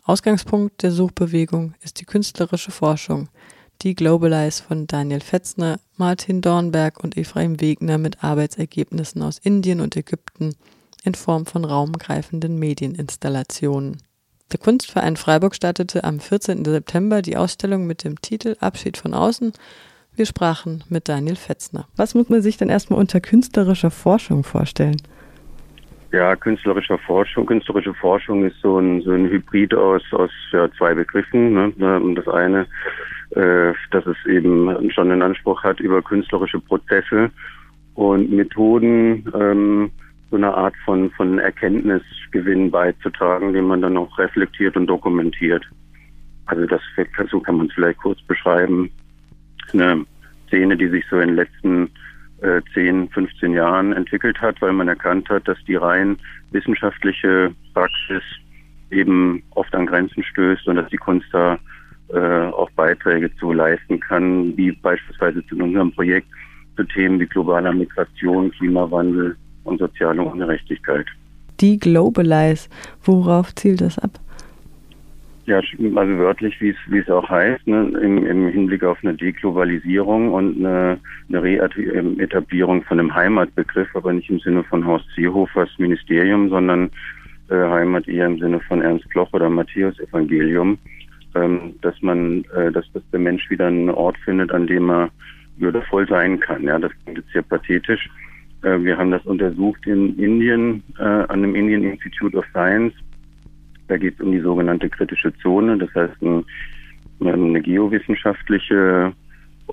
Ausgangspunkt der Suchbewegung ist die künstlerische Forschung, die Globalize von Daniel Fetzner, Martin Dornberg und Ephraim Wegner mit Arbeitsergebnissen aus Indien und Ägypten in Form von raumgreifenden Medieninstallationen. Der Kunstverein Freiburg startete am 14. September die Ausstellung mit dem Titel Abschied von außen. Wir sprachen mit Daniel Fetzner. Was muss man sich denn erstmal unter künstlerischer Forschung vorstellen? Ja, künstlerische Forschung. Künstlerische Forschung ist so ein, so ein Hybrid aus, aus ja, zwei Begriffen. Ne? Das eine äh, dass es eben schon einen Anspruch hat über künstlerische Prozesse und Methoden, ähm, so eine Art von, von Erkenntnisgewinn beizutragen, den man dann auch reflektiert und dokumentiert. Also das so kann man es vielleicht kurz beschreiben. Eine Szene, die sich so in den letzten äh, 10, 15 Jahren entwickelt hat, weil man erkannt hat, dass die rein wissenschaftliche Praxis eben oft an Grenzen stößt und dass die Kunst da äh, auch Beiträge zu leisten kann, wie beispielsweise zu unserem Projekt zu Themen wie globaler Migration, Klimawandel und soziale Ungerechtigkeit. Die Globalize, worauf zielt das ab? Ja, also wörtlich, wie es wie es auch heißt, ne, im, im Hinblick auf eine Deglobalisierung und eine, eine Reetablierung von einem Heimatbegriff, aber nicht im Sinne von Horst Seehofers Ministerium, sondern äh, Heimat eher im Sinne von Ernst Bloch oder Matthäus Evangelium ähm, dass man, äh, dass, dass der Mensch wieder einen Ort findet, an dem er würdevoll sein kann. Ja, das klingt jetzt sehr pathetisch. Äh, wir haben das untersucht in Indien, äh, an dem Indian Institute of Science. Da geht es um die sogenannte kritische Zone, das heißt ein, eine geowissenschaftliche,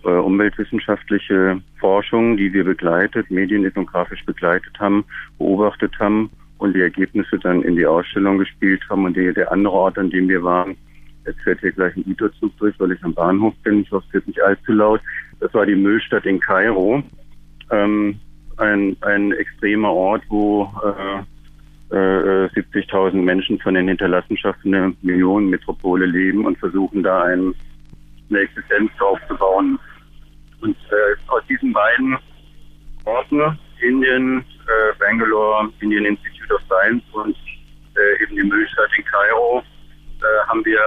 äh, umweltwissenschaftliche Forschung, die wir begleitet, medienethnografisch begleitet haben, beobachtet haben und die Ergebnisse dann in die Ausstellung gespielt haben. Und die, der andere Ort, an dem wir waren, Jetzt fährt hier gleich ein Güterzug durch, weil ich am Bahnhof bin. Ich hoffe, es wird nicht allzu laut. Das war die Müllstadt in Kairo. Ähm, ein, ein extremer Ort, wo äh, äh, 70.000 Menschen von den Hinterlassenschaften der Millionenmetropole leben und versuchen da ein, eine Existenz aufzubauen. Und äh, aus diesen beiden Orten, Indien, äh, Bangalore, Indian Institute of Science und äh, eben die Müllstadt in Kairo, äh, haben wir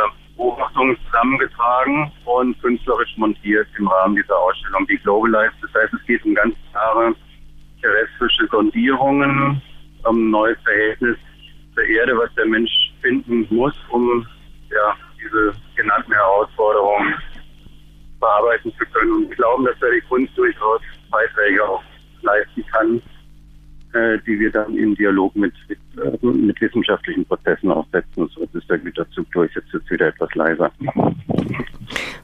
Beobachtungen zusammengetragen und künstlerisch montiert im Rahmen dieser Ausstellung die Globalized. Das heißt, es geht um ganz klare terrestrische Sondierungen, um ein neues Verhältnis zur Erde, was der Mensch finden muss, um ja, diese genannten Herausforderungen bearbeiten zu können. Und wir glauben, dass da die Kunst durchaus Beiträge auch leisten kann, äh, die wir dann im Dialog mit, mit, äh, mit wissenschaftlichen Prozessen aufsetzen. So ist der Güterzug durch, jetzt ist es wieder etwas leiser.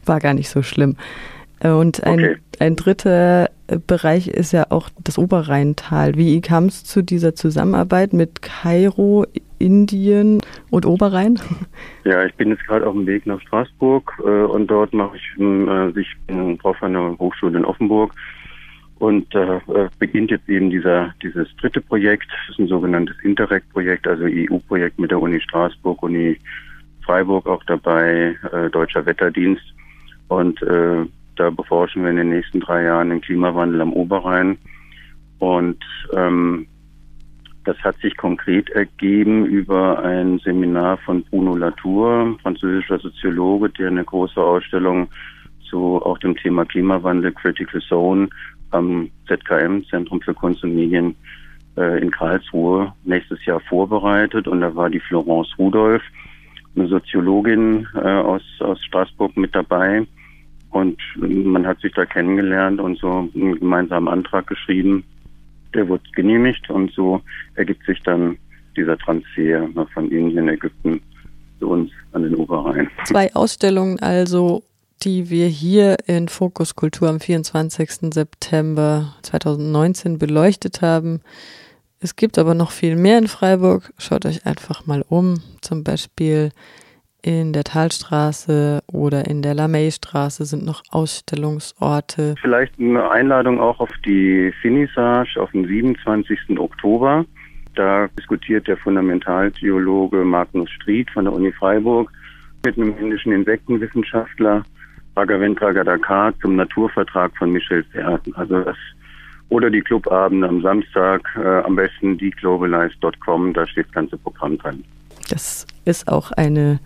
War gar nicht so schlimm. Äh, und ein, okay. ein dritter Bereich ist ja auch das Oberrheintal. Wie kam es zu dieser Zusammenarbeit mit Kairo, Indien und Oberrhein? Ja, ich bin jetzt gerade auf dem Weg nach Straßburg äh, und dort mache ich, äh, ich bin drauf an der Hochschule in Offenburg Und äh, beginnt jetzt eben dieser, dieses dritte Projekt, das ist ein sogenanntes Interreg-Projekt, also EU-Projekt mit der Uni Straßburg, Uni Freiburg auch dabei, äh, Deutscher Wetterdienst. Und äh, da beforschen wir in den nächsten drei Jahren den Klimawandel am Oberrhein. Und ähm, das hat sich konkret ergeben über ein Seminar von Bruno Latour, französischer Soziologe, der eine große Ausstellung zu auch dem Thema Klimawandel, Critical Zone am ZKM, Zentrum für Kunst und Medien äh, in Karlsruhe, nächstes Jahr vorbereitet. Und da war die Florence Rudolph, eine Soziologin äh, aus, aus Straßburg mit dabei. Und man hat sich da kennengelernt und so einen gemeinsamen Antrag geschrieben. Der wurde genehmigt und so ergibt sich dann dieser Transfer von Indien, Ägypten zu uns an den Oberrhein. Zwei Ausstellungen also die wir hier in Fokus Kultur am 24. September 2019 beleuchtet haben. Es gibt aber noch viel mehr in Freiburg. Schaut euch einfach mal um. Zum Beispiel in der Talstraße oder in der Lamey-Straße sind noch Ausstellungsorte. Vielleicht eine Einladung auch auf die Finissage auf den 27. Oktober. Da diskutiert der Fundamentaltheologe Magnus Stried von der Uni Freiburg mit einem indischen Insektenwissenschaftler Raghavendra Gadakar zum Naturvertrag von Michel Zerten. Also das oder die Clubabende am Samstag, äh, am besten deglobalize.com, da steht das ganze Programm drin. Das ist auch eine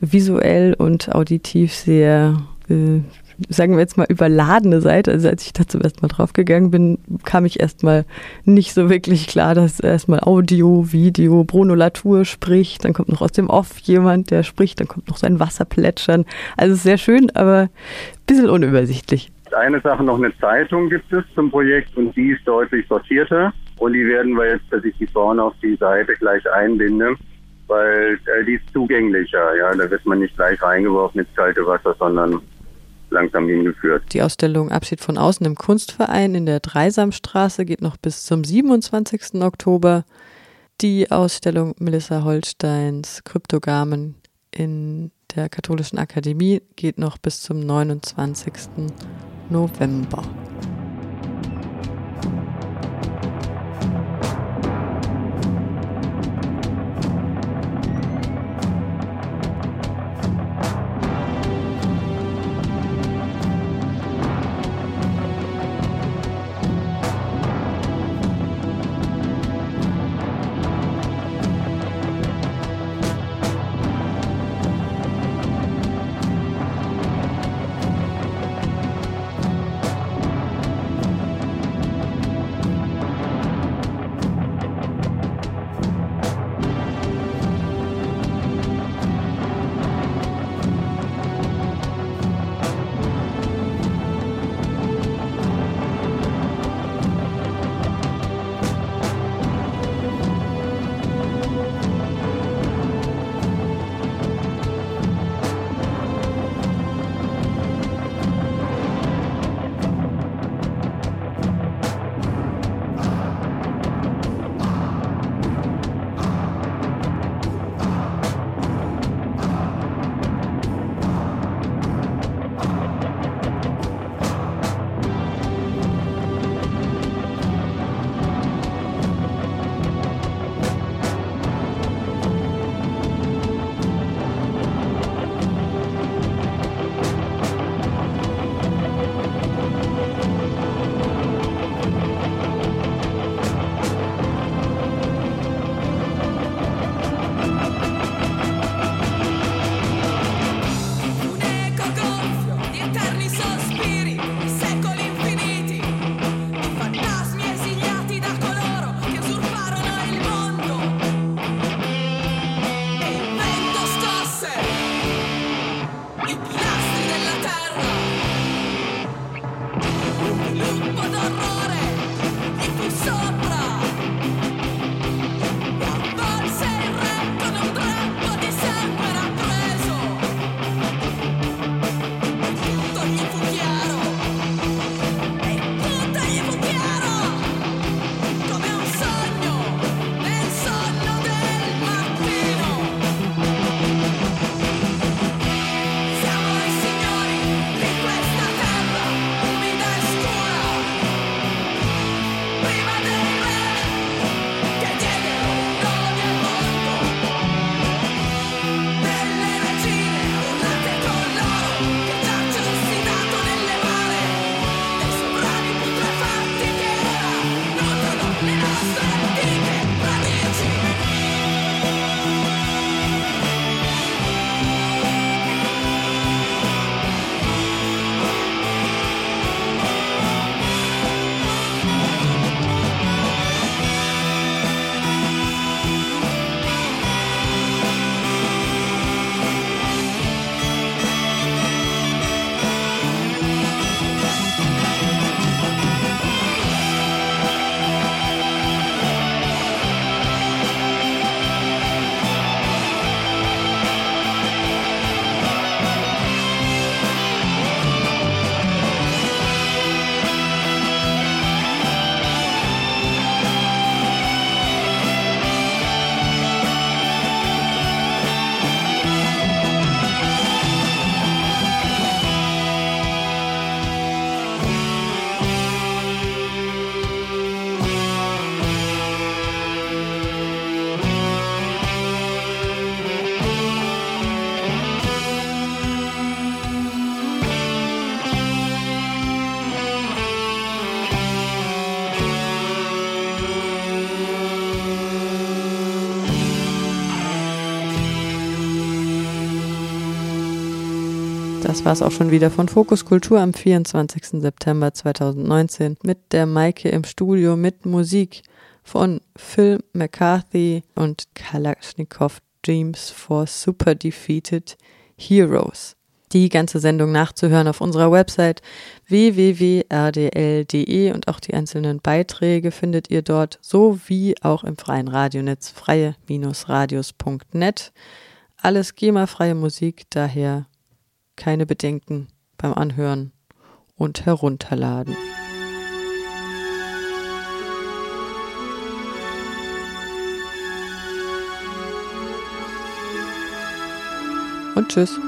visuell und auditiv sehr äh, sagen wir jetzt mal, überladene Seite. Also als ich da zum ersten Mal draufgegangen bin, kam ich erstmal nicht so wirklich klar, dass erstmal Audio, Video, Bruno Latour spricht, dann kommt noch aus dem Off jemand, der spricht, dann kommt noch sein Wasserplätschern. Also sehr schön, aber ein bisschen unübersichtlich. Eine Sache noch, eine Zeitung gibt es zum Projekt und die ist deutlich sortierter. Und die werden wir jetzt, dass ich die vorne auf die Seite gleich einbinde, weil äh, die ist zugänglicher. Ja, da wird man nicht gleich reingeworfen ins kalte Wasser, sondern langsam hingeführt. Die Ausstellung Abschied von außen im Kunstverein in der Dreisamstraße geht noch bis zum 27. Oktober. Die Ausstellung Melissa Holsteins Kryptogamen in der Katholischen Akademie geht noch bis zum 29. November. Das war es auch schon wieder von Fokus Kultur am 24. September 2019 mit der Maike im Studio mit Musik von Phil McCarthy und Kalashnikov Dreams for Super Defeated Heroes. Die ganze Sendung nachzuhören auf unserer Website www.rdl.de und auch die einzelnen Beiträge findet ihr dort, sowie auch im freien Radionetz freie-radios.net. Alles GEMA-freie Musik, daher keine Bedenken beim Anhören und Herunterladen. Und tschüss.